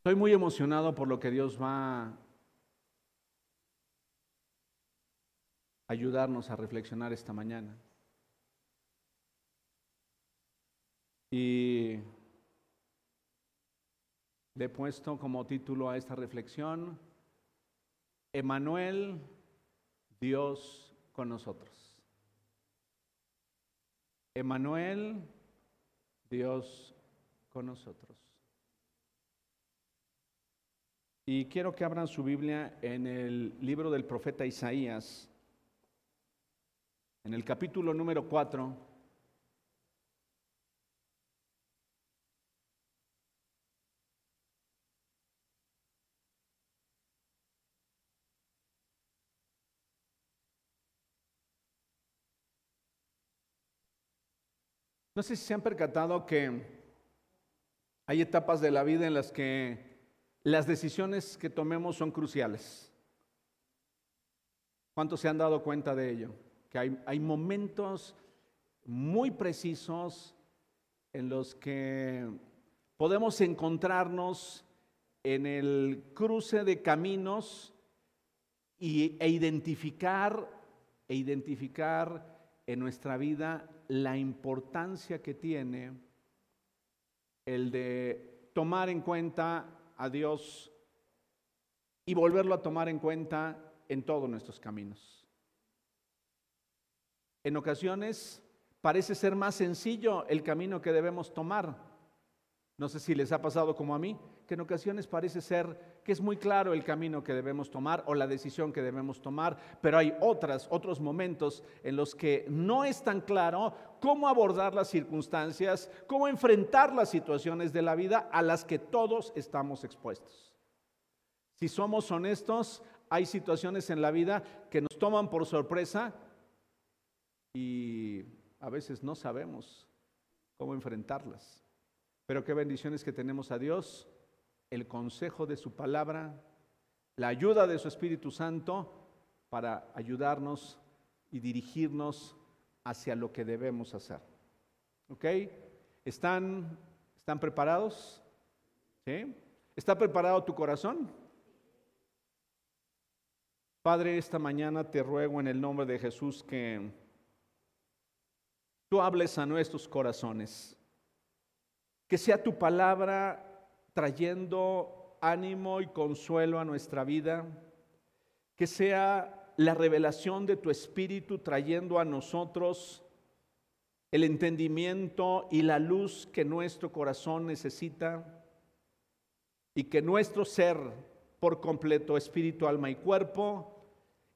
Estoy muy emocionado por lo que Dios va a ayudarnos a reflexionar esta mañana. Y le he puesto como título a esta reflexión, Emanuel, Dios con nosotros. Emanuel, Dios con nosotros. Y quiero que abran su Biblia en el libro del profeta Isaías, en el capítulo número 4. No sé si se han percatado que hay etapas de la vida en las que las decisiones que tomemos son cruciales. ¿Cuántos se han dado cuenta de ello? Que hay, momentos muy precisos en los que podemos encontrarnos en el cruce de caminos y, e identificar e identificar en nuestra vida la importancia que tiene el de tomar en cuenta a Dios y volverlo a tomar en cuenta en todos nuestros caminos. En ocasiones parece ser más sencillo el camino que debemos tomar. No sé si les ha pasado como a mí, que en ocasiones parece ser que es muy claro el camino que debemos tomar o la decisión que debemos tomar, pero hay otras, otros momentos en los que no es tan claro cómo abordar las circunstancias, cómo enfrentar las situaciones de la vida a las que todos estamos expuestos. Si somos honestos, hay situaciones en la vida que nos toman por sorpresa y a veces no sabemos cómo enfrentarlas. Pero qué bendiciones que tenemos a Dios el consejo de su palabra, la ayuda de su Espíritu Santo para ayudarnos y dirigirnos hacia lo que debemos hacer. ¿Ok? ¿Están, están preparados? ¿Sí? ¿Está preparado tu corazón? Padre, esta mañana te ruego en el nombre de Jesús que tú hables a nuestros corazones, que sea tu palabra trayendo ánimo y consuelo a nuestra vida, que sea la revelación de tu Espíritu trayendo a nosotros el entendimiento y la luz que nuestro corazón necesita y que nuestro ser por completo, espíritu, alma y cuerpo,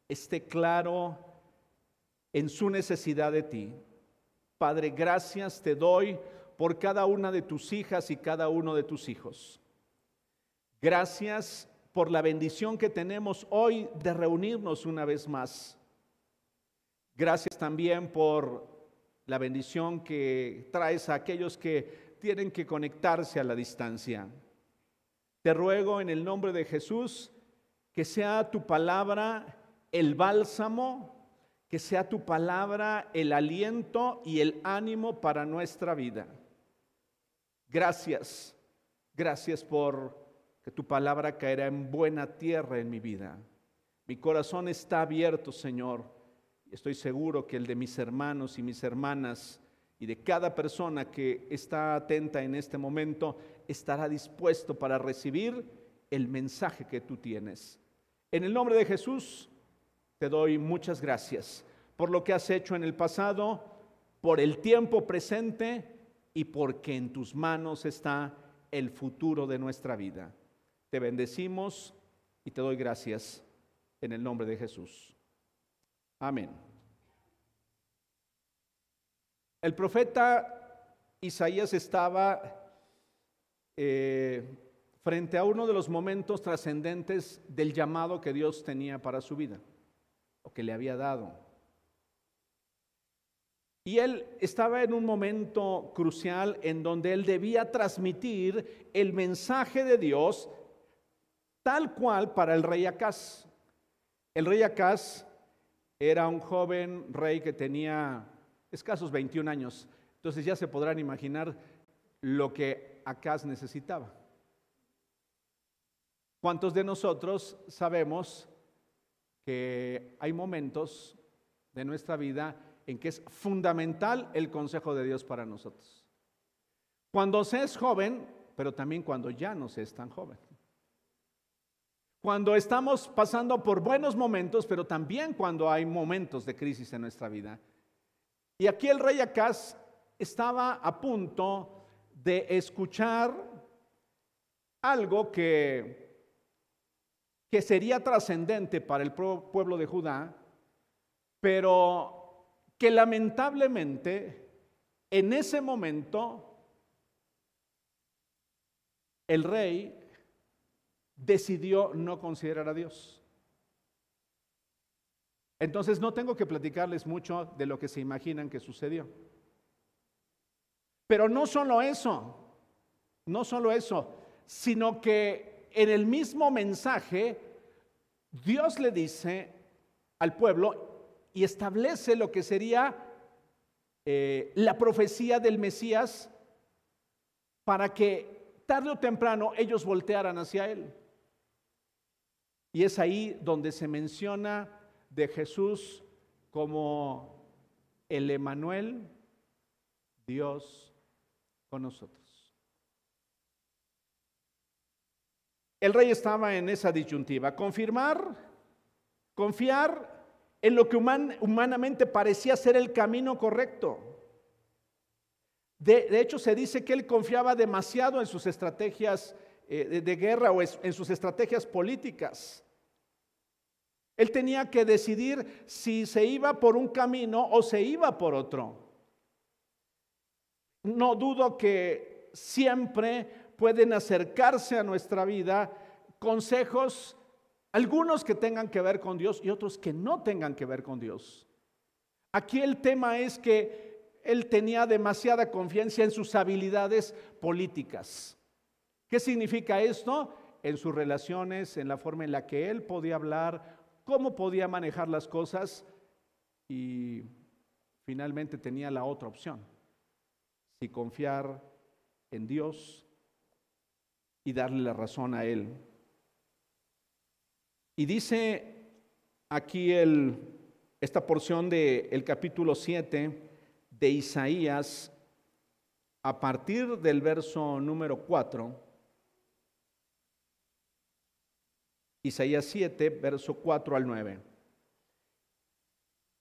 esté claro en su necesidad de ti. Padre, gracias te doy por cada una de tus hijas y cada uno de tus hijos. Gracias por la bendición que tenemos hoy de reunirnos una vez más. Gracias también por la bendición que traes a aquellos que tienen que conectarse a la distancia. Te ruego en el nombre de Jesús que sea tu palabra el bálsamo, que sea tu palabra el aliento y el ánimo para nuestra vida. Gracias, gracias por que tu palabra caerá en buena tierra en mi vida. Mi corazón está abierto, Señor, estoy seguro que el de mis hermanos y mis hermanas y de cada persona que está atenta en este momento estará dispuesto para recibir el mensaje que tú tienes. En el nombre de Jesús, te doy muchas gracias por lo que has hecho en el pasado, por el tiempo presente y porque en tus manos está el futuro de nuestra vida. Te bendecimos y te doy gracias en el nombre de Jesús. Amén. El profeta Isaías estaba eh, frente a uno de los momentos trascendentes del llamado que Dios tenía para su vida, o que le había dado. Y él estaba en un momento crucial en donde él debía transmitir el mensaje de Dios tal cual para el rey Acaz. El rey Acaz era un joven rey que tenía escasos 21 años. Entonces ya se podrán imaginar lo que Acaz necesitaba. ¿Cuántos de nosotros sabemos que hay momentos de nuestra vida en que es fundamental el consejo de Dios para nosotros? Cuando se es joven, pero también cuando ya no se es tan joven. Cuando estamos pasando por buenos momentos, pero también cuando hay momentos de crisis en nuestra vida. Y aquí el rey Acaz estaba a punto de escuchar algo que que sería trascendente para el pueblo de Judá, pero que lamentablemente en ese momento el rey decidió no considerar a Dios. Entonces no tengo que platicarles mucho de lo que se imaginan que sucedió. Pero no solo eso, no solo eso, sino que en el mismo mensaje, Dios le dice al pueblo y establece lo que sería eh, la profecía del Mesías para que tarde o temprano ellos voltearan hacia Él. Y es ahí donde se menciona de Jesús como el Emanuel, Dios con nosotros. El rey estaba en esa disyuntiva, confirmar, confiar en lo que humanamente parecía ser el camino correcto. De, hecho, se dice que él confiaba demasiado en sus estrategias eh, de guerra o en sus estrategias políticas. Él tenía que decidir si se iba por un camino o se iba por otro. No dudo que siempre pueden acercarse a nuestra vida consejos, algunos que tengan que ver con Dios y otros que no tengan que ver con Dios. Aquí el tema es que él tenía demasiada confianza en sus habilidades políticas. ¿Qué significa esto? En sus relaciones, en la forma en la que él podía hablar, cómo podía manejar las cosas y finalmente tenía la otra opción, si confiar en Dios y darle la razón a él. Y dice aquí el, esta porción del el capítulo 7 de Isaías, a partir del verso número 4, Isaías 7, verso 4 al 9.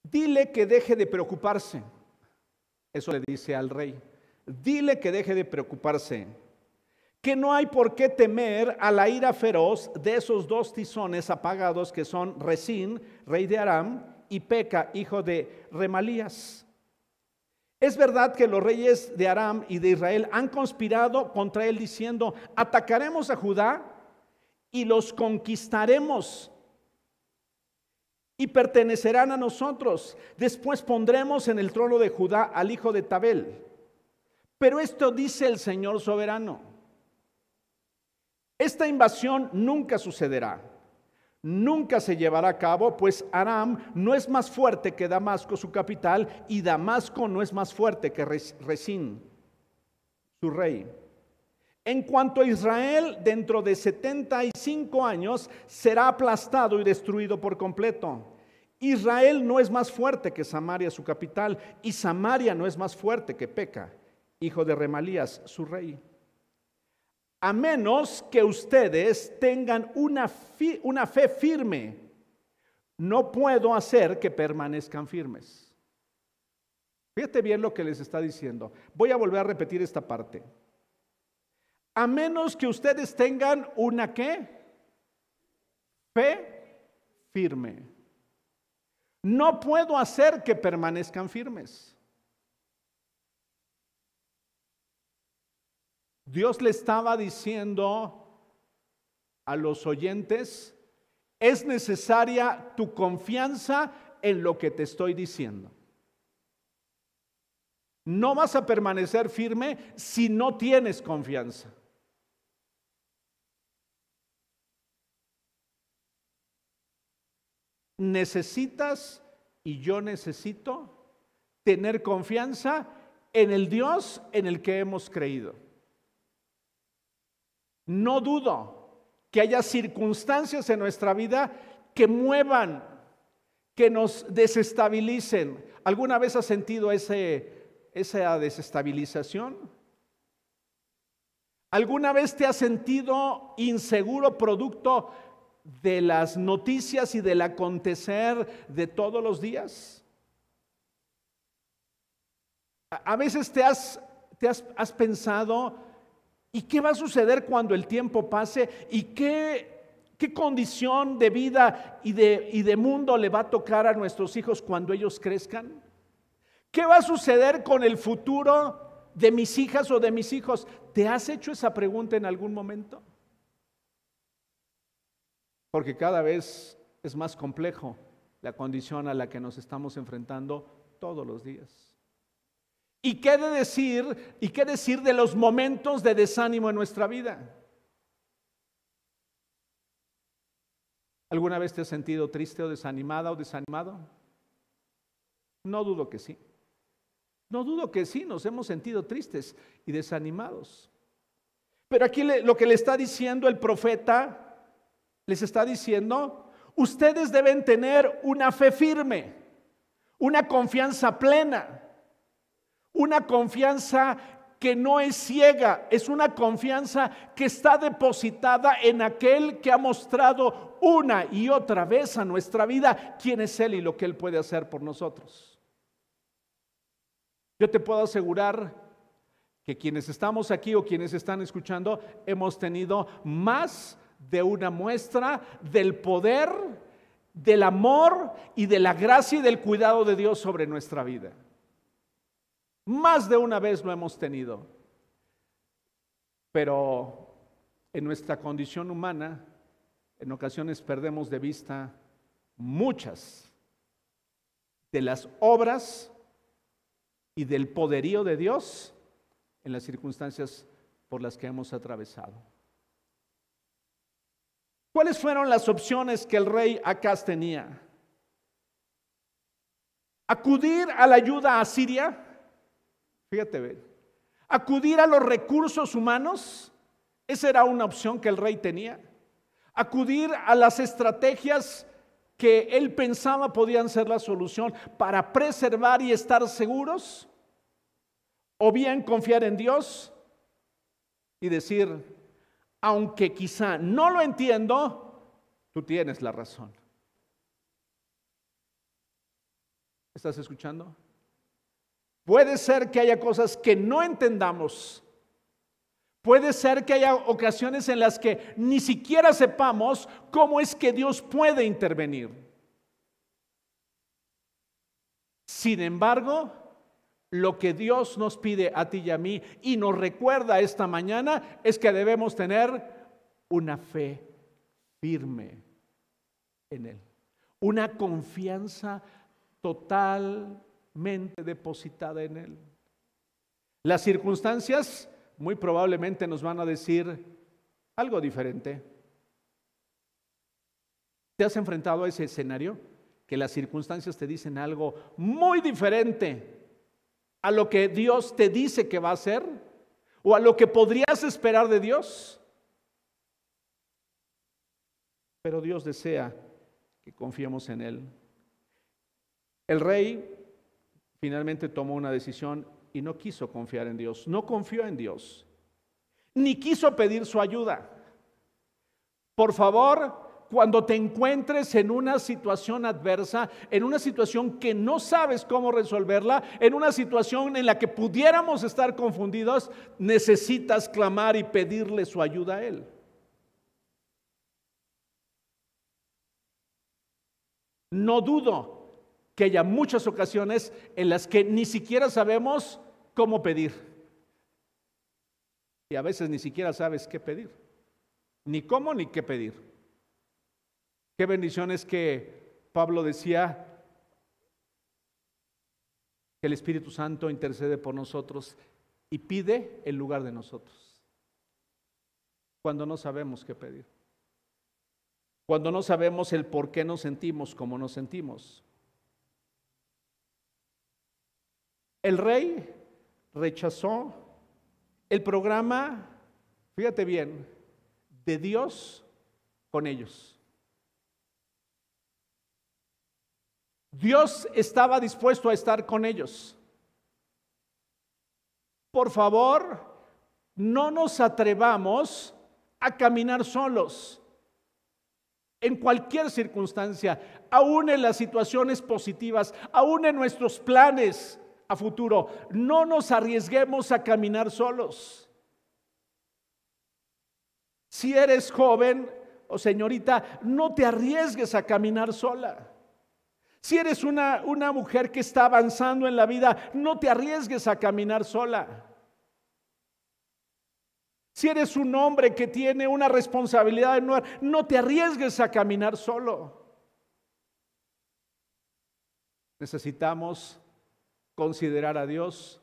Dile que deje de preocuparse. Eso le dice al rey. Dile que deje de preocuparse que no hay por qué temer a la ira feroz de esos dos tizones apagados que son Resín, rey de Aram, y Peca, hijo de Remalías. Es verdad que los reyes de Aram y de Israel han conspirado contra él diciendo, atacaremos a Judá y los conquistaremos y pertenecerán a nosotros. Después pondremos en el trono de Judá al hijo de Tabel. Pero esto dice el Señor soberano esta invasión nunca sucederá, nunca se llevará a cabo, pues Aram no es más fuerte que Damasco, su capital, y Damasco no es más fuerte que Resín, su rey. En cuanto a Israel, dentro de 75 años será aplastado y destruido por completo. Israel no es más fuerte que Samaria, su capital, y Samaria no es más fuerte que Peca, hijo de Remalías, su rey a menos que ustedes tengan una, fe firme, no puedo hacer que permanezcan firmes. Fíjate bien lo que les está diciendo. Voy a volver a repetir esta parte. A menos que ustedes tengan una qué? Fe firme. No puedo hacer que permanezcan firmes. Dios le estaba diciendo a los oyentes, es necesaria tu confianza en lo que te estoy diciendo. No vas a permanecer firme si no tienes confianza. Necesitas y yo necesito tener confianza en el Dios en el que hemos creído. No dudo que haya circunstancias en nuestra vida que muevan, que nos desestabilicen. ¿Alguna vez has sentido esa desestabilización? ¿Alguna vez te has sentido inseguro producto de las noticias y del acontecer de todos los días? A veces te has pensado, ¿y qué va a suceder cuando el tiempo pase? ¿Y qué, qué condición de vida y de, y de mundo le va a tocar a nuestros hijos cuando ellos crezcan? ¿Qué va a suceder con el futuro de mis hijas o de mis hijos? ¿Te has hecho esa pregunta en algún momento? Porque cada vez es más complejo la condición a la que nos estamos enfrentando todos los días. ¿Y qué de decir? ¿Y qué decir de los momentos de desánimo en nuestra vida? ¿Alguna vez te has sentido triste o desanimada o desanimado? No dudo que sí. No dudo que sí, nos hemos sentido tristes y desanimados. Pero aquí lo que le está diciendo el profeta, les está diciendo, ustedes deben tener una fe firme, una confianza plena, una confianza que no es ciega, es una confianza que está depositada en aquel que ha mostrado una y otra vez a nuestra vida quién es Él y lo que Él puede hacer por nosotros. Yo te puedo asegurar que quienes estamos aquí o quienes están escuchando hemos tenido más de una muestra del poder, del amor y de la gracia y del cuidado de Dios sobre nuestra vida. Más de una vez lo hemos tenido. Pero en nuestra condición humana, en ocasiones perdemos de vista muchas de las obras y del poderío de Dios en las circunstancias por las que hemos atravesado. ¿Cuáles fueron las opciones que el rey Acaz tenía? Acudir a la ayuda a Fíjate, acudir a los recursos humanos, esa era una opción que el rey tenía. Acudir a las estrategias que él pensaba podían ser la solución para preservar y estar seguros, o bien confiar en Dios y decir, aunque quizá no lo entiendo, tú tienes la razón. ¿Estás escuchando? Puede ser que haya cosas que no entendamos Puede ser que haya ocasiones en las que ni siquiera sepamos cómo es que Dios puede intervenir. Sin embargo, lo que Dios nos pide a ti y a mí y nos recuerda esta mañana es que debemos tener una fe firme en Él, una confianza totalmente depositada en Él. Las circunstancias muy probablemente nos van a decir algo diferente. ¿Te has enfrentado a ese escenario? Que las circunstancias te dicen algo muy diferente a lo que Dios te dice que va a hacer o a lo que podrías esperar de Dios. Pero Dios desea que confiemos en Él. El rey finalmente tomó una decisión y no quiso confiar en Dios, no confió en Dios, ni quiso pedir su ayuda. Por favor, cuando te encuentres en una situación adversa, en una situación que no sabes cómo resolverla, en una situación en la que pudiéramos estar confundidos, necesitas clamar y pedirle su ayuda a Él. No dudo que haya muchas ocasiones en las que ni siquiera sabemos cómo pedir. Y a veces ni siquiera sabes qué pedir. Ni cómo ni qué pedir. Qué bendición es que Pablo decía que el Espíritu Santo intercede por nosotros y pide en lugar de nosotros. Cuando no sabemos qué pedir. Cuando no sabemos el por qué nos sentimos como nos sentimos. El rey rechazó el programa, fíjate bien, de Dios con ellos. Dios estaba dispuesto a estar con ellos. Por favor, no nos atrevamos a caminar solos en cualquier circunstancia, aún en las situaciones positivas, aún en nuestros planes a futuro. No nos arriesguemos a caminar solos. Si eres joven o señorita, no te arriesgues a caminar sola. Si eres una, una mujer que está avanzando en la vida, no te arriesgues a caminar sola. Si eres un hombre que tiene una responsabilidad no, no te arriesgues a caminar solo. Necesitamos considerar a Dios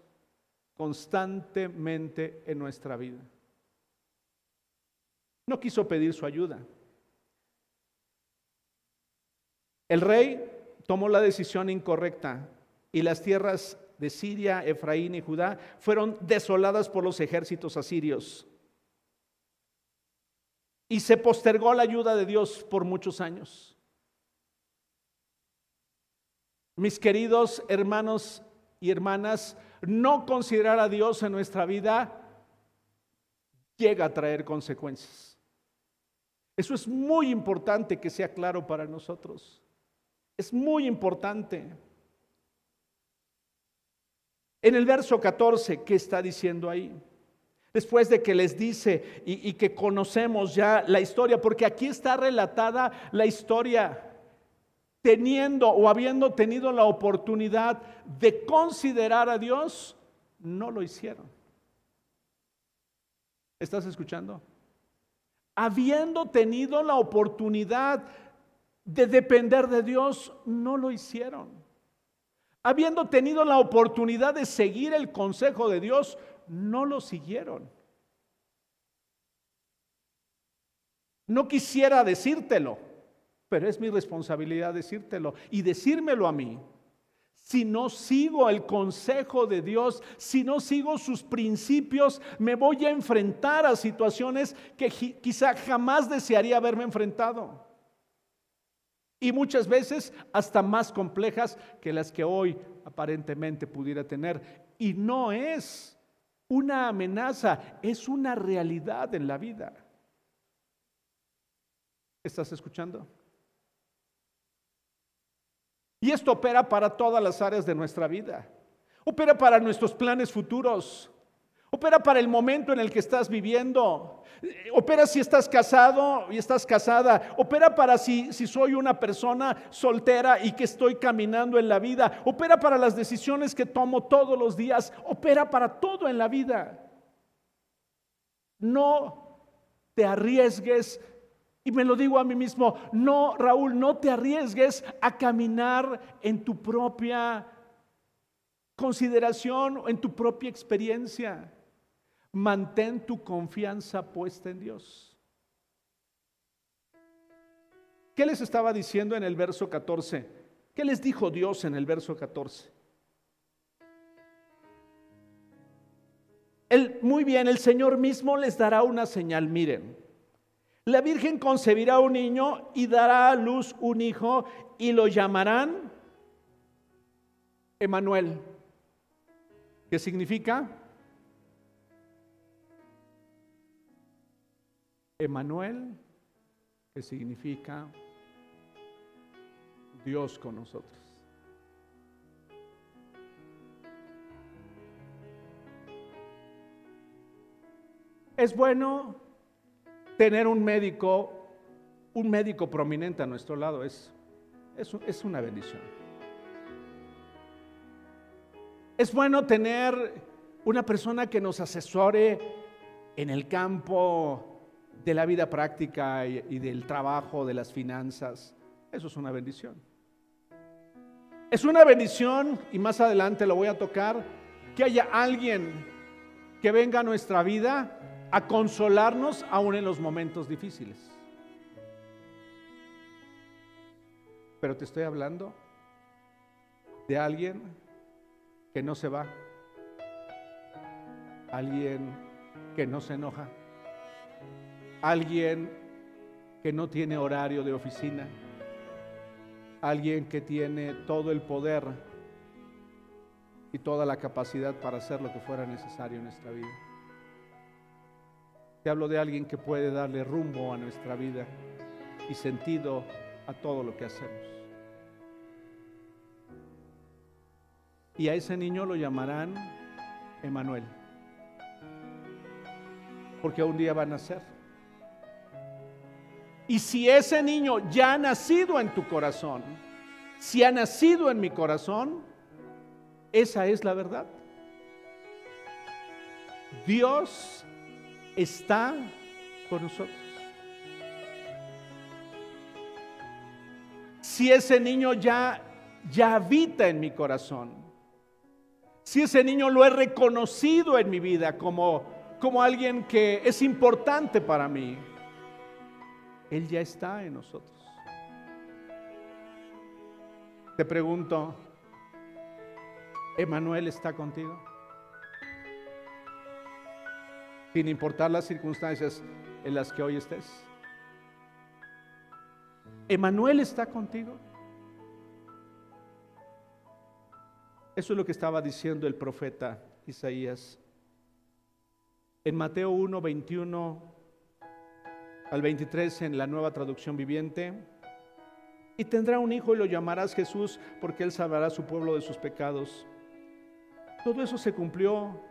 constantemente en nuestra vida. No quiso pedir su ayuda. El rey tomó la decisión incorrecta y las tierras de Siria, Efraín y Judá fueron desoladas por los ejércitos asirios. Y se postergó la ayuda de Dios por muchos años. Mis queridos hermanos y hermanas, no considerar a Dios en nuestra vida llega a traer consecuencias. Eso es muy importante que sea claro para nosotros. Es muy importante. En el verso 14, ¿qué está diciendo ahí? Después de que les dice y, que conocemos ya la historia, porque aquí está relatada la historia teniendo o habiendo tenido la oportunidad de considerar a Dios, no lo hicieron. ¿Estás escuchando? Habiendo tenido la oportunidad de depender de Dios, no lo hicieron. Habiendo tenido la oportunidad de seguir el consejo de Dios, no lo siguieron. No quisiera decírtelo, pero es mi responsabilidad decírtelo y decírmelo a mí. Si no sigo el consejo de Dios, si no sigo sus principios, me voy a enfrentar a situaciones que quizá jamás desearía haberme enfrentado. Y muchas veces hasta más complejas que las que hoy aparentemente pudiera tener. Y no es una amenaza, es una realidad en la vida. ¿Estás escuchando? Y esto opera para todas las áreas de nuestra vida. Opera para nuestros planes futuros. Opera para el momento en el que estás viviendo. Opera si estás casado y estás casada. Opera para si, si soy una persona soltera y que estoy caminando en la vida. Opera para las decisiones que tomo todos los días. Opera para todo en la vida. No te arriesgues. Y me lo digo a mí mismo, no, Raúl, no te arriesgues a caminar en tu propia consideración o en tu propia experiencia. Mantén tu confianza puesta en Dios. ¿Qué les estaba diciendo en el verso 14? ¿Qué les dijo Dios en el verso 14? muy bien, el Señor mismo les dará una señal. Miren, la Virgen concebirá un niño y dará a luz un hijo y lo llamarán Emanuel. ¿Qué significa? Emanuel, que significa Dios con nosotros. Es bueno tener un médico, un médico prominente a nuestro lado, es, es, una bendición. Es bueno tener una persona que nos asesore en el campo de la vida práctica y, del trabajo, de las finanzas. Eso es una bendición. Es una bendición, y más adelante lo voy a tocar, que haya alguien que venga a nuestra vida a consolarnos aún en los momentos difíciles. Pero te estoy hablando de alguien que no se va, alguien que no se enoja, alguien que no tiene horario de oficina, alguien que tiene todo el poder y toda la capacidad para hacer lo que fuera necesario en nuestra vida. Te hablo de alguien que puede darle rumbo a nuestra vida y sentido a todo lo que hacemos. Y a ese niño lo llamarán Emanuel, porque un día va a nacer. Y si ese niño ya ha nacido en tu corazón, si ha nacido en mi corazón, esa es la verdad. Dios está con nosotros. Si ese niño ya ya habita en mi corazón. Si ese niño lo he reconocido en mi vida como como alguien que es importante para mí, él ya está en nosotros. Te pregunto, ¿Emanuel está contigo? Sin importar las circunstancias en las que hoy estés. ¿Emanuel está contigo? Eso es lo que estaba diciendo el profeta Isaías. En Mateo 1, 21 al 23 en la nueva traducción viviente. Y tendrá un hijo y lo llamarás Jesús porque él salvará a su pueblo de sus pecados. Todo eso se cumplió,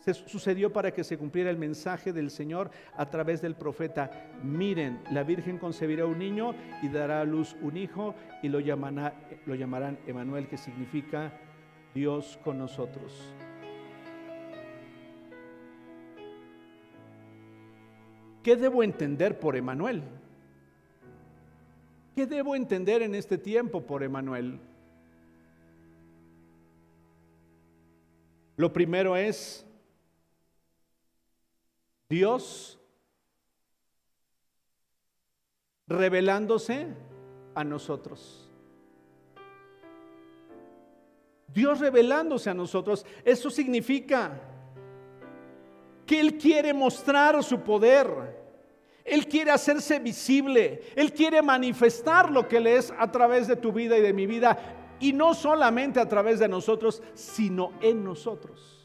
se sucedió para que se cumpliera el mensaje del Señor a través del profeta. Miren, la Virgen concebirá un niño y dará a luz un hijo y lo, lo llamarán Emanuel, que significa Dios con nosotros. ¿Qué debo entender por Emanuel? ¿Qué debo entender en este tiempo por Emanuel? Lo primero es Dios revelándose a nosotros. Dios revelándose a nosotros. Eso significa que Él quiere mostrar su poder. Él quiere hacerse visible. Él quiere manifestar lo que Él es a través de tu vida y de mi vida. Y no solamente a través de nosotros, sino en nosotros.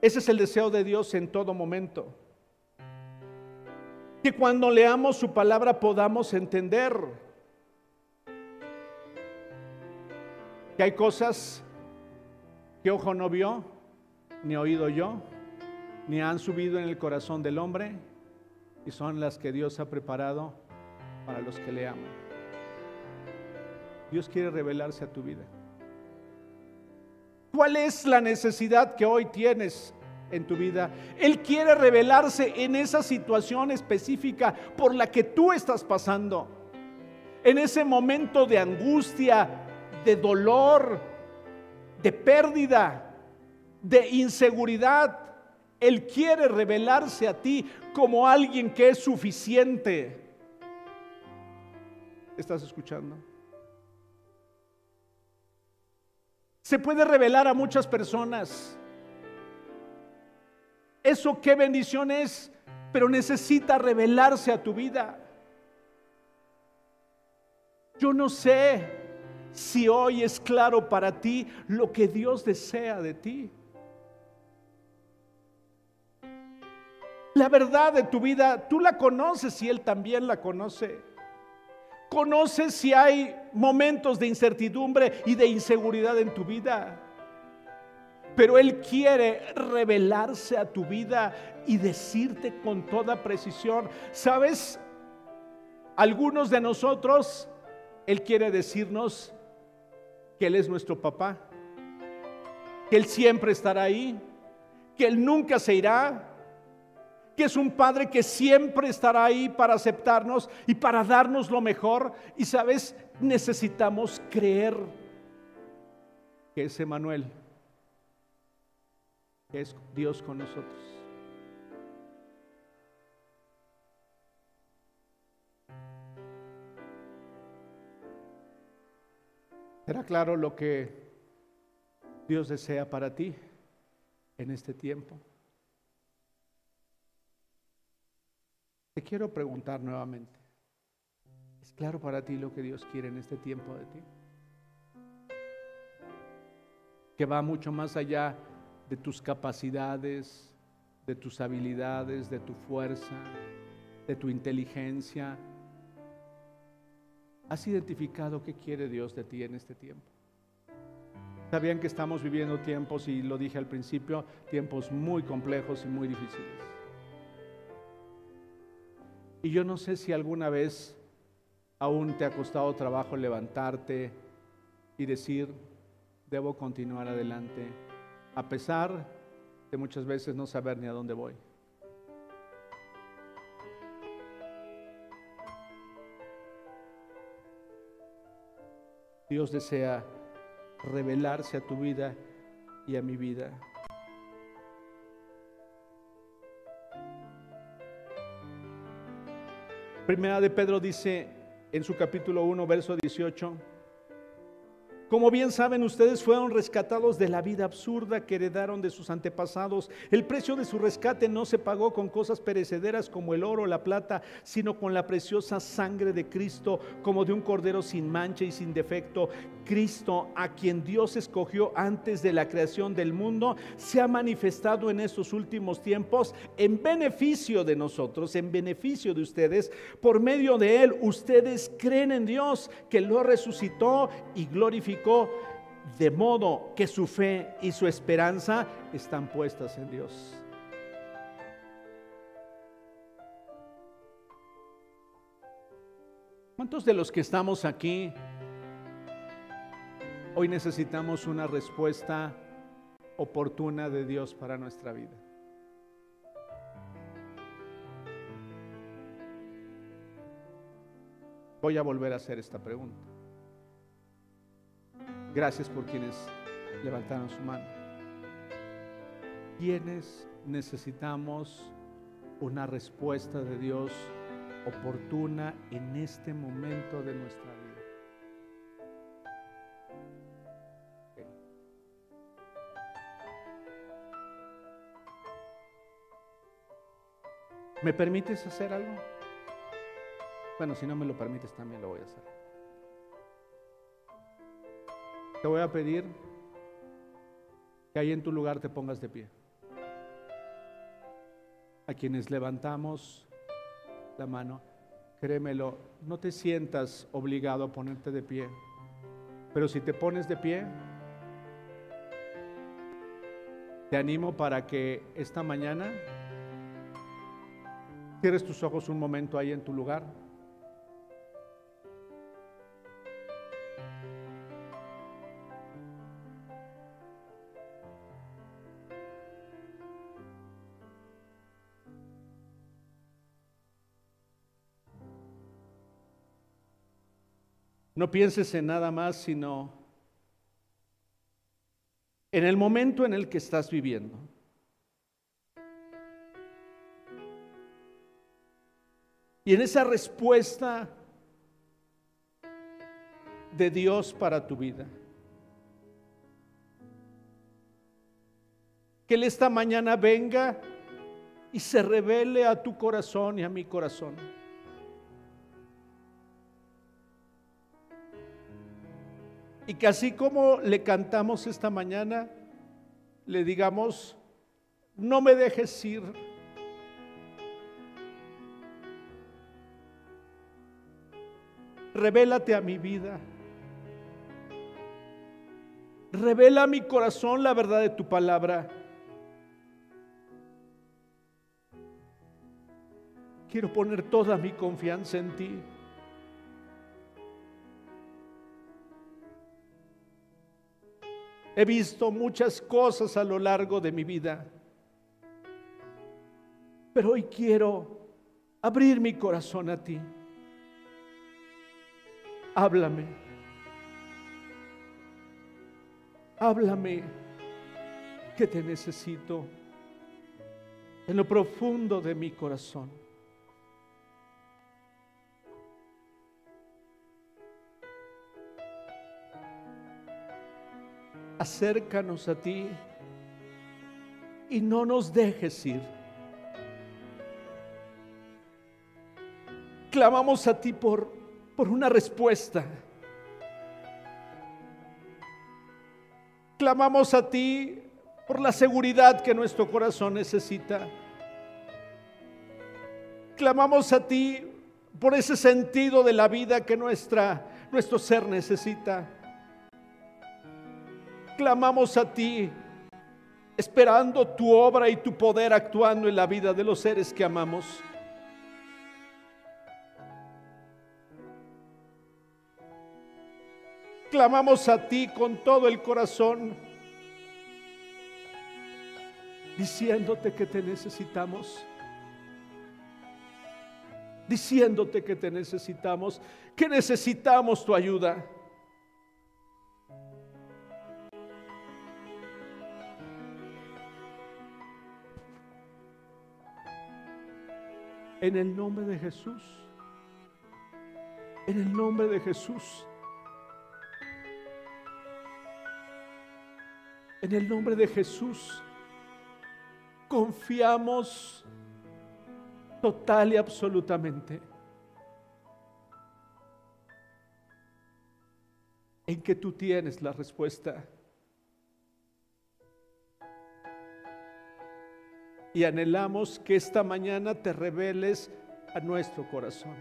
Ese es el deseo de Dios en todo momento. Que cuando leamos su palabra podamos entender que hay cosas que ojo no vio, ni oído yo, ni han subido en el corazón del hombre, y son las que Dios ha preparado para los que le aman. Dios quiere revelarse a tu vida. ¿Cuál es la necesidad que hoy tienes en tu vida? Él quiere revelarse en esa situación específica por la que tú estás pasando. En ese momento de angustia, de dolor, de pérdida, de inseguridad. Él quiere revelarse a ti como alguien que es suficiente. ¿Estás escuchando? Se puede revelar a muchas personas. Eso qué bendición es, pero necesita revelarse a tu vida. Yo no sé si hoy es claro para ti lo que Dios desea de ti. La verdad de tu vida, tú la conoces y Él también la conoce. Conoces si hay momentos de incertidumbre y de inseguridad en tu vida. Pero Él quiere revelarse a tu vida y decirte con toda precisión, ¿sabes? Algunos de nosotros, Él quiere decirnos, que Él es nuestro papá, que Él siempre estará ahí, que Él nunca se irá, que es un Padre que siempre estará ahí para aceptarnos y para darnos lo mejor. Y sabes, necesitamos creer que es Emanuel, que es Dios con nosotros. ¿Era claro lo que Dios desea para ti en este tiempo. Te quiero preguntar nuevamente, ¿es claro para ti lo que Dios quiere en este tiempo de ti? Que va mucho más allá de tus capacidades, de tus habilidades, de tu fuerza, de tu inteligencia. ¿Has identificado qué quiere Dios de ti en este tiempo? Sabían que estamos viviendo tiempos, y lo dije al principio, tiempos muy complejos y muy difíciles. Y yo no sé si alguna vez aún te ha costado trabajo levantarte y decir, debo continuar adelante, a pesar de muchas veces no saber ni a dónde voy. Dios desea revelarse a tu vida y a mi vida. Primera de Pedro dice en su capítulo 1, verso 18, como bien saben ustedes, fueron rescatados de la vida absurda que heredaron de sus antepasados. El precio de su rescate no se pagó con cosas perecederas como el oro o la plata, sino con la preciosa sangre de Cristo, como de un cordero sin mancha y sin defecto. Cristo, a quien Dios escogió antes de la creación del mundo, se ha manifestado en estos últimos tiempos en beneficio de nosotros, en beneficio de ustedes. Por medio de Él, ustedes creen en Dios, que lo resucitó y glorificó de modo que su fe y su esperanza están puestas en Dios. ¿Cuántos de los que estamos aquí hoy necesitamos una respuesta oportuna de Dios para nuestra vida? Voy a volver a hacer esta pregunta. Gracias por quienes levantaron su mano. ¿Quiénes necesitamos una respuesta de Dios oportuna en este momento de nuestra vida? ¿Me permites hacer algo? Bueno, si no me lo permites, también lo voy a hacer. Te voy a pedir que ahí en tu lugar te pongas de pie. A quienes levantamos la mano, créemelo, no te sientas obligado a ponerte de pie, pero si te pones de pie, te animo para que esta mañana cierres tus ojos un momento ahí en tu lugar. No pienses en nada más, sino en el momento en el que estás viviendo. Y en esa respuesta de Dios para tu vida. Que Él esta mañana venga y se revele a tu corazón y a mi corazón. Y que así como le cantamos esta mañana, le digamos, no me dejes ir. Revélate a mi vida. Revela a mi corazón la verdad de tu palabra. Quiero poner toda mi confianza en ti. He visto muchas cosas a lo largo de mi vida. Pero hoy quiero abrir mi corazón a ti. Háblame. Háblame que te necesito en lo profundo de mi corazón. Acércanos a ti y no nos dejes ir. Clamamos a ti por, por una respuesta. Clamamos a ti por la seguridad que nuestro corazón necesita. Clamamos a ti por ese sentido de la vida que nuestra, nuestro ser necesita. Clamamos a ti esperando tu obra y tu poder actuando en la vida de los seres que amamos. Clamamos a ti con todo el corazón, diciéndote que te necesitamos, diciéndote que te necesitamos, que necesitamos tu ayuda. En el nombre de Jesús. En el nombre de Jesús. En el nombre de Jesús, confiamos total y absolutamente en que tú tienes la respuesta. Y anhelamos que esta mañana te reveles a nuestro corazón.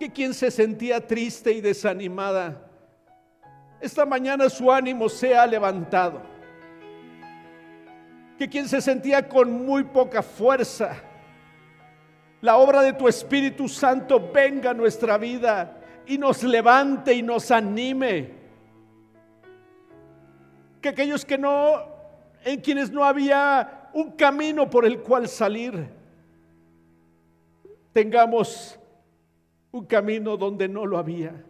Que quien se sentía triste y desanimada, esta mañana su ánimo sea levantado. Que quien se sentía con muy poca fuerza, la obra de tu Espíritu Santo venga a nuestra vida y nos levante y nos anime. Que aquellos que no, en quienes no había un camino por el cual salir, tengamos un camino donde no lo había.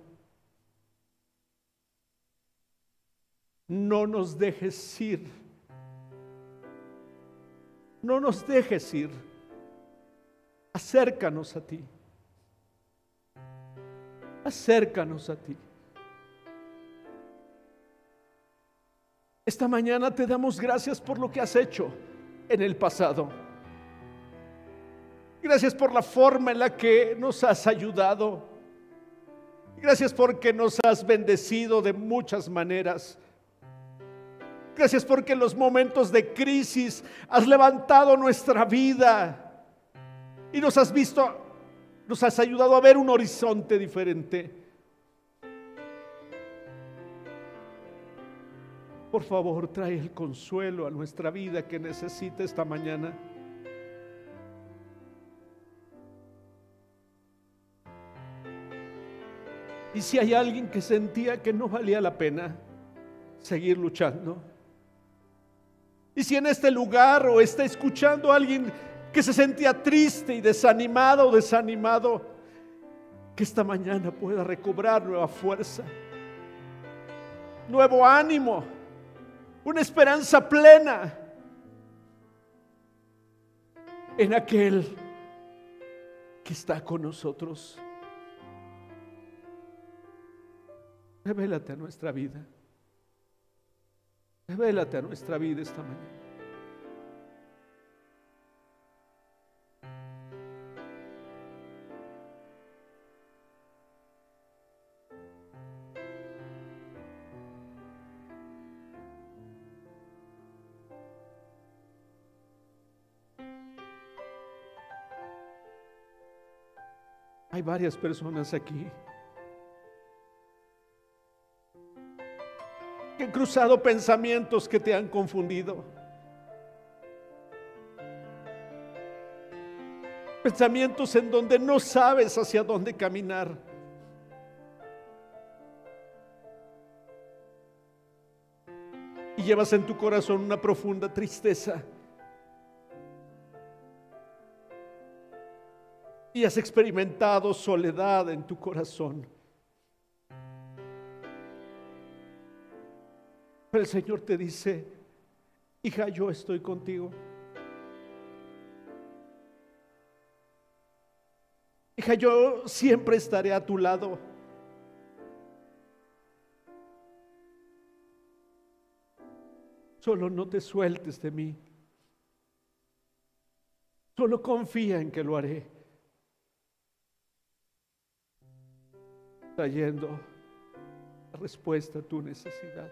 no nos dejes ir. No nos dejes ir. Acércanos a ti. Acércanos a ti. Esta mañana te damos gracias por lo que has hecho en el pasado. Gracias por la forma en la que nos has ayudado. Gracias porque nos has bendecido de muchas maneras. Gracias porque en los momentos de crisis has levantado nuestra vida y nos has visto, nos has ayudado a ver un horizonte diferente. Por favor, trae el consuelo a nuestra vida que necesita esta mañana. Y si hay alguien que sentía que no valía la pena seguir luchando, y si en este lugar o está escuchando alguien que se sentía triste y desanimado o desanimado, que esta mañana pueda recobrar nueva fuerza, nuevo ánimo, una esperanza plena en aquel que está con nosotros. Revélate a nuestra vida. Revélate a nuestra vida esta mañana. Hay varias personas aquí que han cruzado pensamientos que te han confundido. Pensamientos en donde no sabes hacia dónde caminar. Y llevas en tu corazón una profunda tristeza. y has experimentado soledad en tu corazón. Pero el Señor te dice, hija, yo estoy contigo. Hija, yo siempre estaré a tu lado. Solo no te sueltes de mí. Solo confía en que lo haré. Trayendo respuesta a tu necesidad.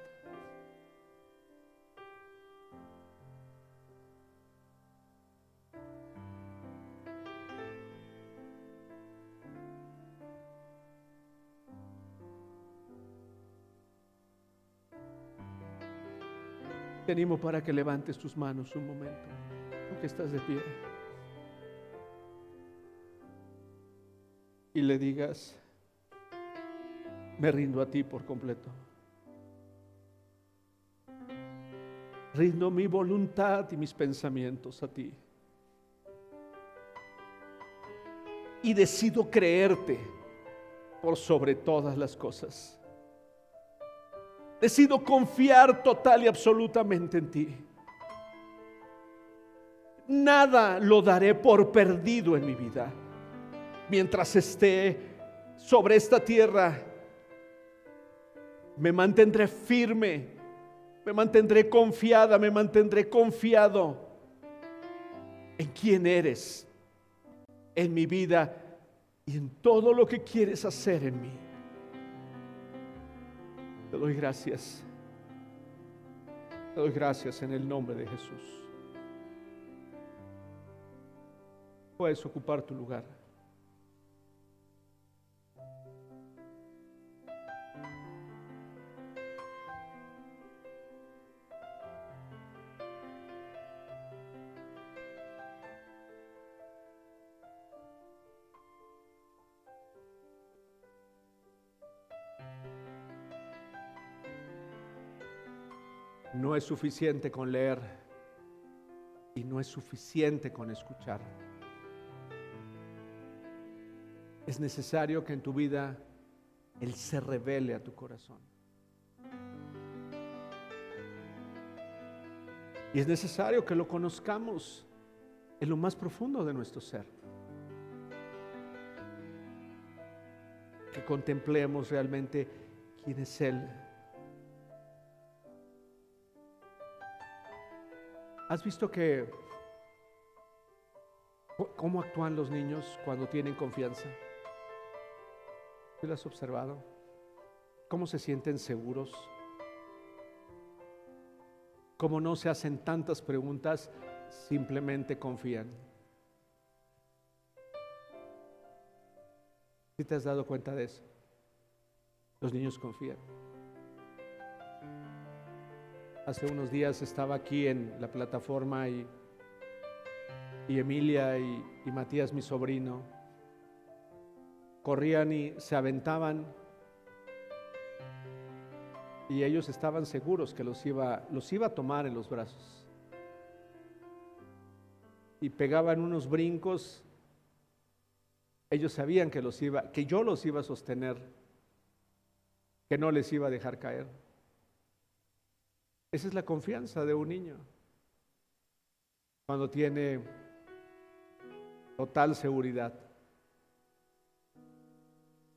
Te animo para que levantes tus manos un momento, aunque estás de pie. Y le digas, me rindo a ti por completo. Rindo mi voluntad y mis pensamientos a ti. Y decido creerte por sobre todas las cosas. Decido confiar total y absolutamente en ti. Nada lo daré por perdido en mi vida. Mientras esté sobre esta tierra, me mantendré firme, me mantendré confiada, me mantendré confiado en quién eres, en mi vida y en todo lo que quieres hacer en mí. Te doy gracias. Te doy gracias en el nombre de Jesús. Puedes ocupar tu lugar. No es suficiente con leer y no es suficiente con escuchar. Es necesario que en tu vida Él se revele a tu corazón. Y es necesario que lo conozcamos en lo más profundo de nuestro ser. Que contemplemos realmente quién es Él ¿Has visto que cómo actúan los niños cuando tienen confianza? ¿Sí lo has observado? ¿Cómo se sienten seguros? ¿Cómo no se hacen tantas preguntas? Simplemente confían. ¿Sí te has dado cuenta de eso? Los niños confían. Hace unos días estaba aquí en la plataforma y, y Emilia y, y Matías, mi sobrino, corrían y se aventaban y ellos estaban seguros que los iba, los iba a tomar en los brazos. Y pegaban unos brincos. Ellos sabían que los iba, que yo los iba a sostener, que no les iba a dejar caer. Esa es la confianza de un niño. Cuando tiene total seguridad.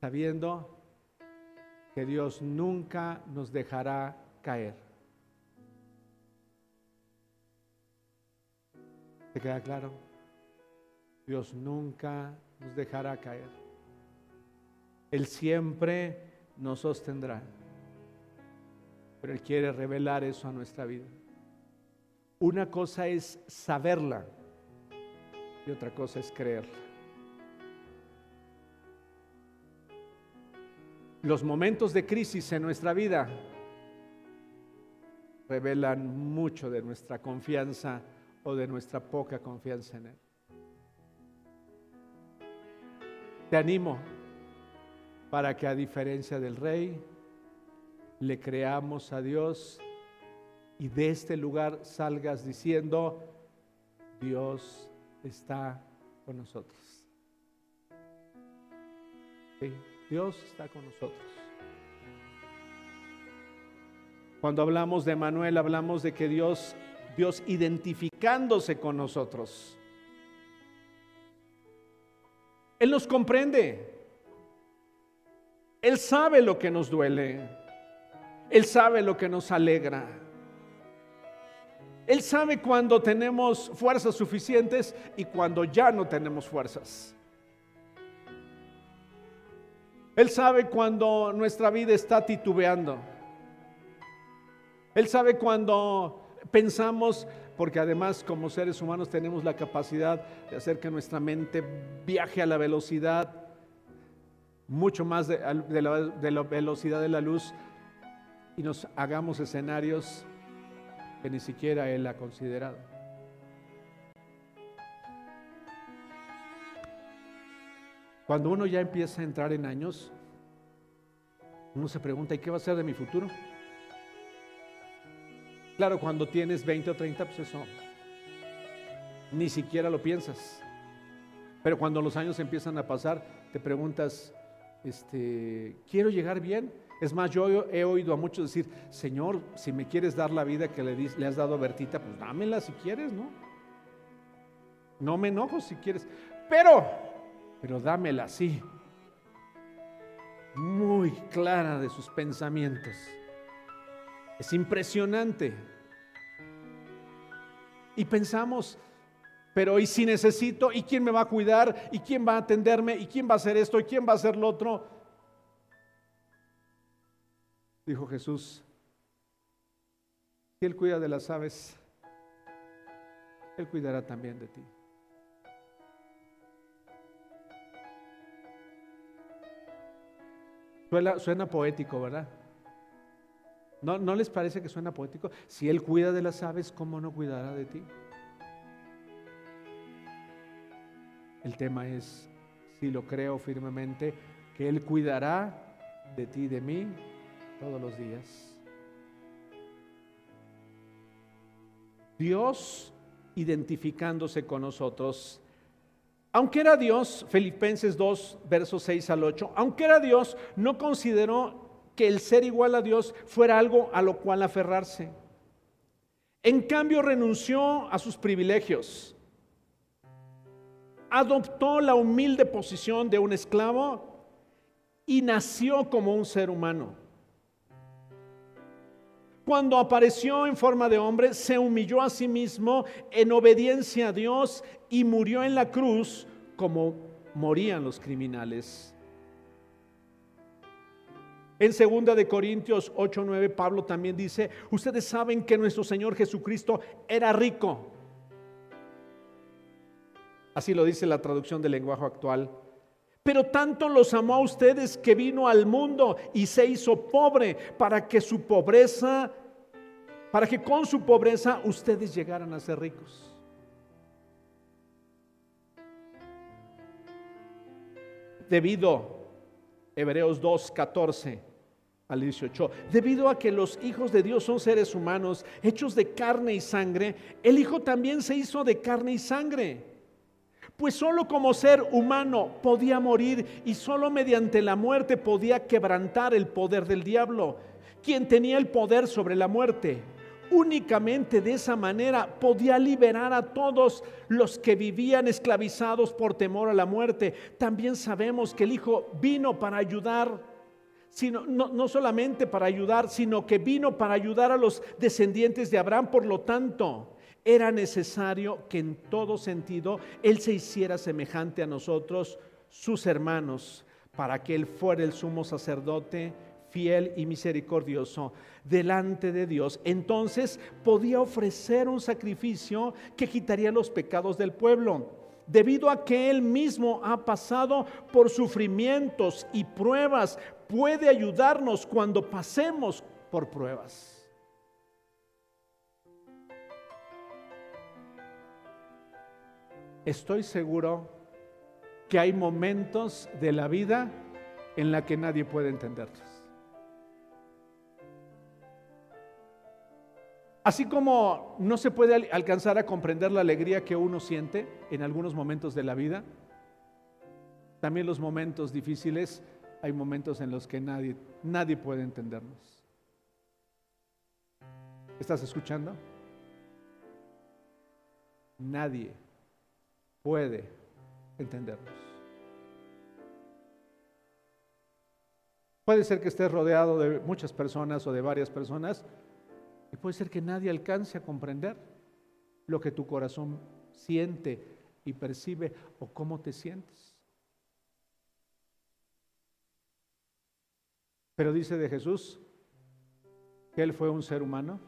Sabiendo que Dios nunca nos dejará caer. ¿Te queda claro? Dios nunca nos dejará caer. Él siempre nos sostendrá. Él quiere revelar eso a nuestra vida. Una cosa es saberla y otra cosa es creerla. Los momentos de crisis en nuestra vida revelan mucho de nuestra confianza o de nuestra poca confianza en Él. Te animo para que a diferencia del rey, le creamos a Dios y de este lugar salgas diciendo, Dios está con nosotros. Dios está con nosotros. Cuando hablamos de Manuel, hablamos de que Dios, Dios identificándose con nosotros. Él nos comprende. Él sabe lo que nos duele. Él sabe lo que nos alegra. Él sabe cuando tenemos fuerzas suficientes y cuando ya no tenemos fuerzas. Él sabe cuando nuestra vida está titubeando. Él sabe cuando pensamos, porque además como seres humanos tenemos la capacidad de hacer que nuestra mente viaje a la velocidad, mucho más de, la, de la velocidad de la luz, y nos hagamos escenarios que ni siquiera Él ha considerado. Cuando uno ya empieza a entrar en años, uno se pregunta, ¿y qué va a ser de mi futuro? Claro, cuando tienes 20 o 30, pues eso ni siquiera lo piensas. Pero cuando los años empiezan a pasar, te preguntas, este, ¿quiero llegar bien? Es más, yo he oído a muchos decir, Señor, si me quieres dar la vida que le, has dado a Bertita, pues dámela si quieres, ¿no? No me enojo si quieres, pero, pero dámela así. Muy clara de sus pensamientos. Es impresionante. Y pensamos, pero ¿y si necesito? ¿Y quién me va a cuidar? ¿Y quién va a atenderme? ¿Y quién va a hacer esto? ¿Y quién va a hacer lo otro? Dijo Jesús, si Él cuida de las aves, Él cuidará también de ti. Suena, poético, ¿verdad? ¿No, ¿No les parece que suena poético? Si Él cuida de las aves, ¿cómo no cuidará de ti? El tema es, si lo creo firmemente, que Él cuidará de ti de mí todos los días. Dios identificándose con nosotros. Aunque era Dios, Filipenses 2, versos 6 al 8, aunque era Dios, no consideró que el ser igual a Dios fuera algo a lo cual aferrarse. En cambio, renunció a sus privilegios. Adoptó la humilde posición de un esclavo y nació como un ser humano cuando apareció en forma de hombre, se humilló a sí mismo en obediencia a Dios y murió en la cruz como morían los criminales. En 2 de Corintios 8:9 Pablo también dice, "Ustedes saben que nuestro Señor Jesucristo era rico." Así lo dice la traducción del lenguaje actual. Pero tanto los amó a ustedes que vino al mundo y se hizo pobre para que su pobreza, para que con su pobreza ustedes llegaran a ser ricos. Debido, Hebreos 2, 14 al 18, debido a que los hijos de Dios son seres humanos hechos de carne y sangre, el Hijo también se hizo de carne y sangre pues solo como ser humano podía morir y solo mediante la muerte podía quebrantar el poder del diablo, quien tenía el poder sobre la muerte. Únicamente de esa manera podía liberar a todos los que vivían esclavizados por temor a la muerte. También sabemos que el Hijo vino para ayudar, sino, no, no solamente para ayudar, sino que vino para ayudar a los descendientes de Abraham. Por lo tanto, era necesario que en todo sentido Él se hiciera semejante a nosotros, sus hermanos, para que Él fuera el sumo sacerdote fiel y misericordioso delante de Dios. Entonces podía ofrecer un sacrificio que quitaría los pecados del pueblo. Debido a que Él mismo ha pasado por sufrimientos y pruebas, puede ayudarnos cuando pasemos por pruebas. Estoy seguro que hay momentos de la vida en la que nadie puede entenderlos. Así como no se puede alcanzar a comprender la alegría que uno siente en algunos momentos de la vida, también los momentos difíciles, hay momentos en los que nadie, nadie puede entendernos. ¿Estás escuchando? Nadie puede entendernos. Puede ser que estés rodeado de muchas personas o de varias personas y puede ser que nadie alcance a comprender. lo que tu corazón siente y percibe o cómo te sientes. Pero dice de Jesús que Él fue un ser humano,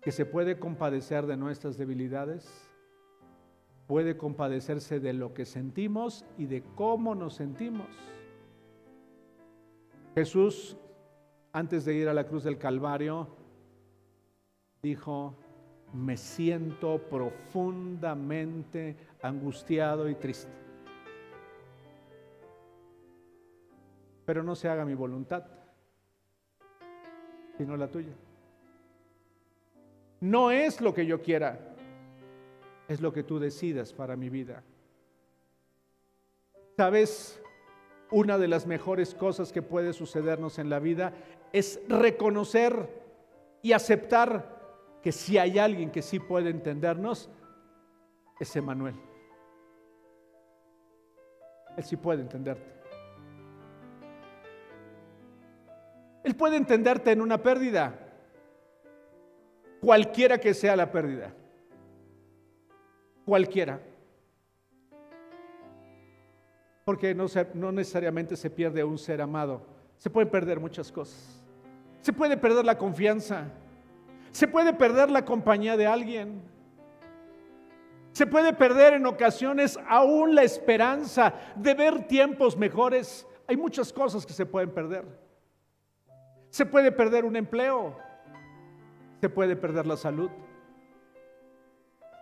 que se puede compadecer de nuestras debilidades, puede compadecerse de lo que sentimos y de cómo nos sentimos. Jesús, antes de ir a la cruz del Calvario, dijo, me siento profundamente angustiado y triste. Pero no se haga mi voluntad, sino la tuya. No es lo que yo quiera, es lo que tú decidas para mi vida. ¿Sabes? Una de las mejores cosas que puede sucedernos en la vida es reconocer y aceptar que si hay alguien que sí puede entendernos, es Emanuel. Él sí puede entenderte. Él puede entenderte en una pérdida, cualquiera que sea la pérdida, cualquiera. Porque no, no necesariamente se pierde un ser amado, se pueden perder muchas cosas. Se puede perder la confianza, se puede perder la compañía de alguien. Se puede perder en ocasiones aún la esperanza de ver tiempos mejores. Hay muchas cosas que se pueden perder. Se puede perder un empleo. Se puede perder la salud.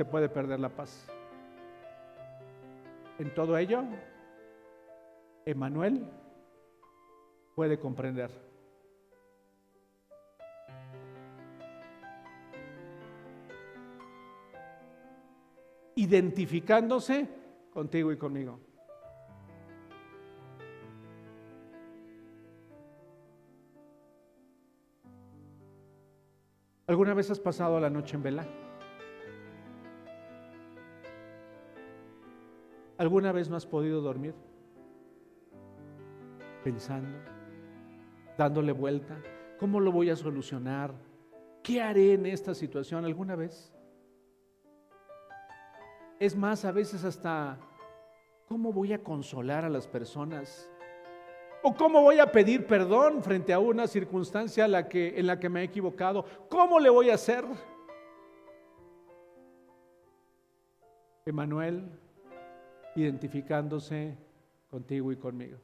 Se puede perder la paz. En todo ello, Emanuel puede comprender. identificándose contigo y conmigo. ¿Alguna vez has pasado la noche en vela? ¿Alguna vez no has podido dormir? Pensando, dándole vuelta, ¿cómo lo voy a solucionar? ¿Qué haré en esta situación alguna vez? Es más, a veces hasta, ¿cómo voy a consolar a las personas? ¿O cómo voy a pedir perdón frente a una circunstancia en la que, me he equivocado? ¿Cómo le voy a hacer? Emanuel, identificándose contigo y conmigo.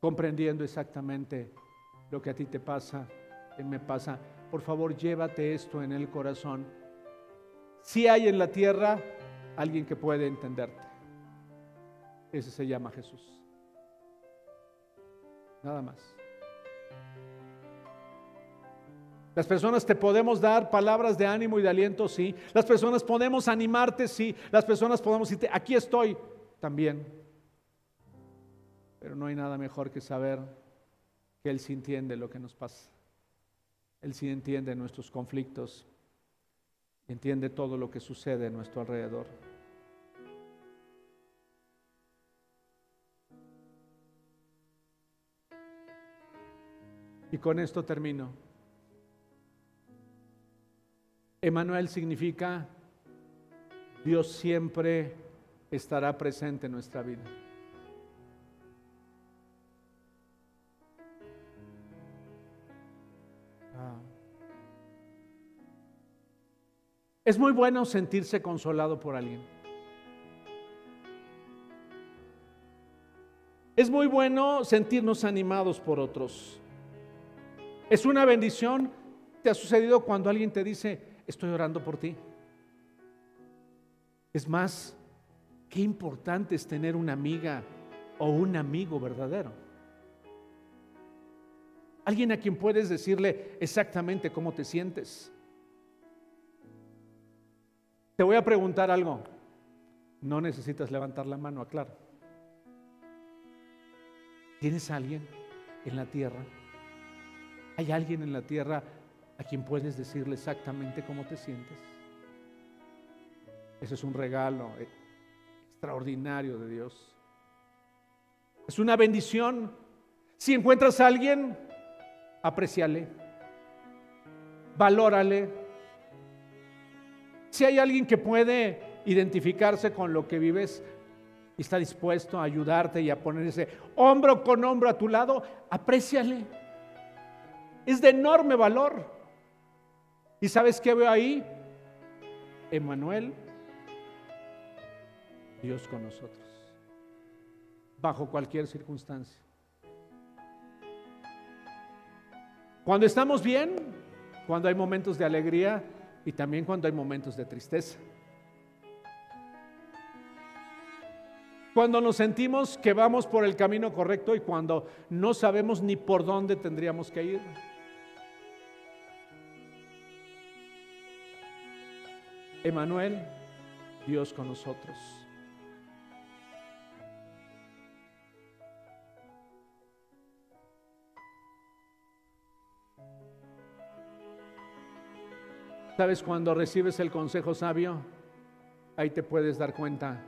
Comprendiendo exactamente lo que a ti te pasa, y me pasa por favor llévate esto en el corazón. Si hay en la tierra alguien que puede entenderte. Ese se llama Jesús. Nada más. Las personas te podemos dar palabras de ánimo y de aliento, sí. Las personas podemos animarte, sí. Las personas podemos decirte, aquí estoy, también. Pero no hay nada mejor que saber que Él sí entiende lo que nos pasa. Él sí entiende nuestros conflictos, entiende todo lo que sucede a nuestro alrededor. Y con esto termino. Emanuel significa Dios siempre estará presente en nuestra vida. Es muy bueno sentirse consolado por alguien. Es muy bueno sentirnos animados por otros. Es una bendición. ¿Te ha sucedido cuando alguien te dice, estoy orando por ti? Es más, qué importante es tener una amiga o un amigo verdadero. Alguien a quien puedes decirle exactamente cómo te sientes. Te voy a preguntar algo. No necesitas levantar la mano, aclaro. ¿Tienes alguien en la tierra? ¿Hay alguien en la tierra a quien puedes decirle exactamente cómo te sientes? Ese es un regalo extraordinario de Dios. Es una bendición. Si encuentras a alguien, apreciale. valórale. Si hay alguien que puede identificarse con lo que vives y está dispuesto a ayudarte y a ponerse hombro con hombro a tu lado, apréciale. Es de enorme valor. ¿Y sabes qué veo ahí? Emanuel, Dios con nosotros, bajo cualquier circunstancia. Cuando estamos bien, cuando hay momentos de alegría y también cuando hay momentos de tristeza. Cuando nos sentimos que vamos por el camino correcto y cuando no sabemos ni por dónde tendríamos que ir. Emanuel, Dios con nosotros. ¿Sabes cuando recibes el consejo sabio? Ahí te puedes dar cuenta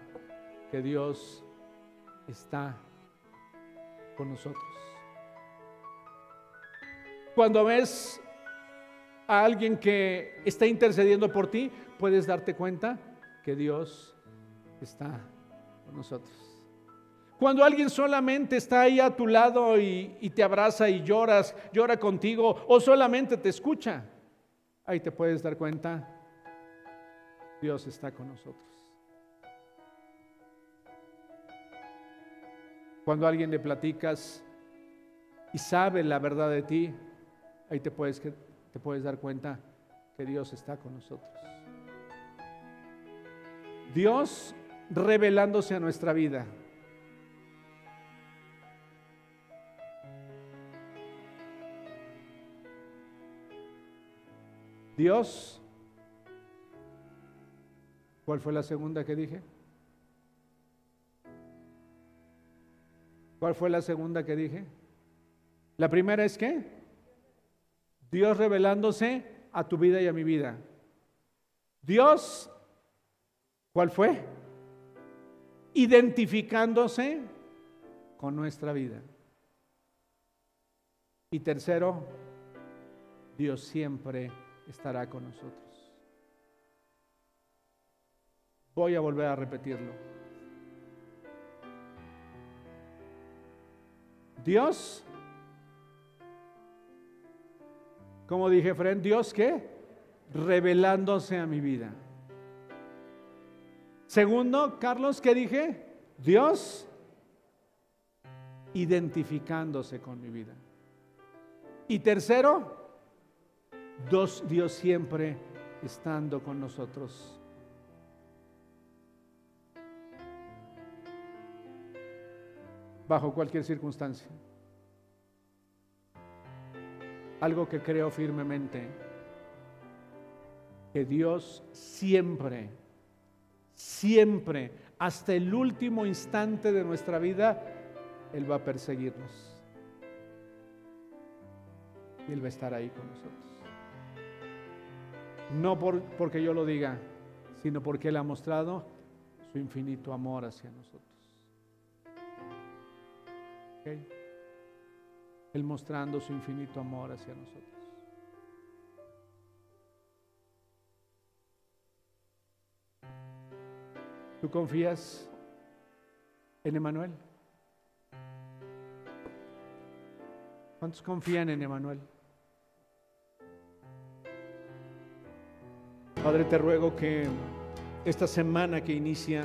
que Dios está con nosotros. Cuando ves a alguien que está intercediendo por ti, puedes darte cuenta que Dios está con nosotros. Cuando alguien solamente está ahí a tu lado y, te abraza y lloras, llora contigo o solamente te escucha, ahí te puedes dar cuenta, Dios está con nosotros. Cuando alguien le platicas y sabe la verdad de ti, ahí te puedes, te puedes dar cuenta que Dios está con nosotros. Dios revelándose a nuestra vida. Dios, ¿cuál fue la segunda que dije? ¿Cuál fue la segunda que dije? La primera es que Dios revelándose a tu vida y a mi vida. Dios ¿Cuál fue? Identificándose con nuestra vida. Y tercero, Dios siempre estará con nosotros. Voy a volver a repetirlo. Dios, como dije, Fred, Dios qué? Revelándose a mi vida. Segundo, Carlos, ¿qué dije? Dios identificándose con mi vida. Y tercero, Dios siempre estando con nosotros. Bajo cualquier circunstancia. Algo que creo firmemente, que Dios siempre siempre, hasta el último instante de nuestra vida, Él va a perseguirnos. Y Él va a estar ahí con nosotros. No por, porque yo lo diga, sino porque Él ha mostrado su infinito amor hacia nosotros. Él mostrando su infinito amor hacia nosotros. ¿Tú confías en Emanuel? ¿Cuántos confían en Emanuel? Padre, te ruego que esta semana que inicia,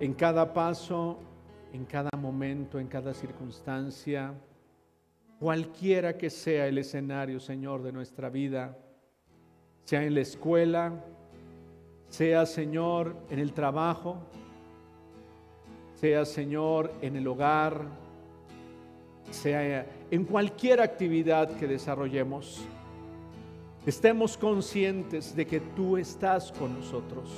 en cada paso, en cada momento, en cada circunstancia, cualquiera que sea el escenario, Señor, de nuestra vida, sea en la escuela, sea Señor en el trabajo, sea Señor en el hogar, sea en cualquier actividad que desarrollemos, estemos conscientes de que tú estás con nosotros.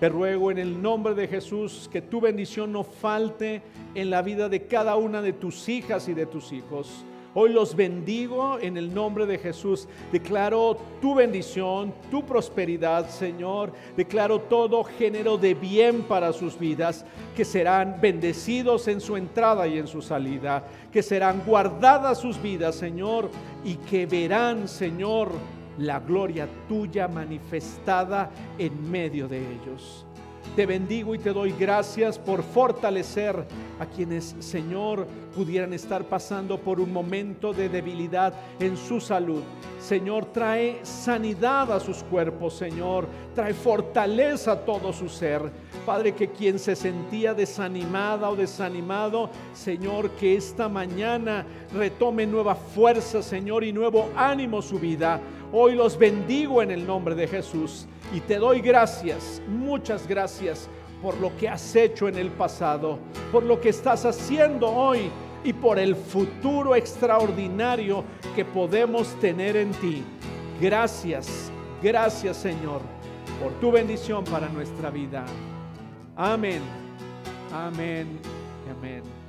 Te ruego en el nombre de Jesús que tu bendición no falte en la vida de cada una de tus hijas y de tus hijos Hoy los bendigo en el nombre de Jesús. Declaro tu bendición, tu prosperidad, Señor. Declaro todo género de bien para sus vidas, que serán bendecidos en su entrada y en su salida, que serán guardadas sus vidas, Señor, y que verán, Señor, la gloria tuya manifestada en medio de ellos. Te bendigo y te doy gracias por fortalecer a quienes, Señor, pudieran estar pasando por un momento de debilidad en su salud. Señor, trae sanidad a sus cuerpos, Señor. Trae fortaleza a todo su ser. Padre, que quien se sentía desanimada o desanimado, Señor, que esta mañana retome nueva fuerza, Señor, y nuevo ánimo su vida. Hoy los bendigo en el nombre de Jesús y te doy gracias, muchas gracias por lo que has hecho en el pasado, por lo que estás haciendo hoy y por el futuro extraordinario que podemos tener en ti. Gracias, gracias Señor, por tu bendición para nuestra vida. Amén, amén, amén.